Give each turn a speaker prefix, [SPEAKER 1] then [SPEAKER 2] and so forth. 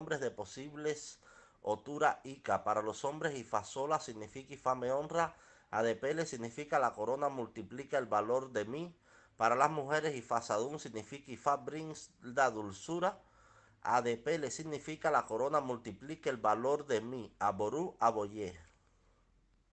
[SPEAKER 1] nombres de posibles Otura Ica. Para los hombres, Ifasola significa Ifa me honra. Adepele significa la corona multiplica el valor de mí. Para las mujeres, Ifasadun significa Ifa brings la dulzura. Adepele significa la corona multiplica el valor de mí. Aború, aboyé.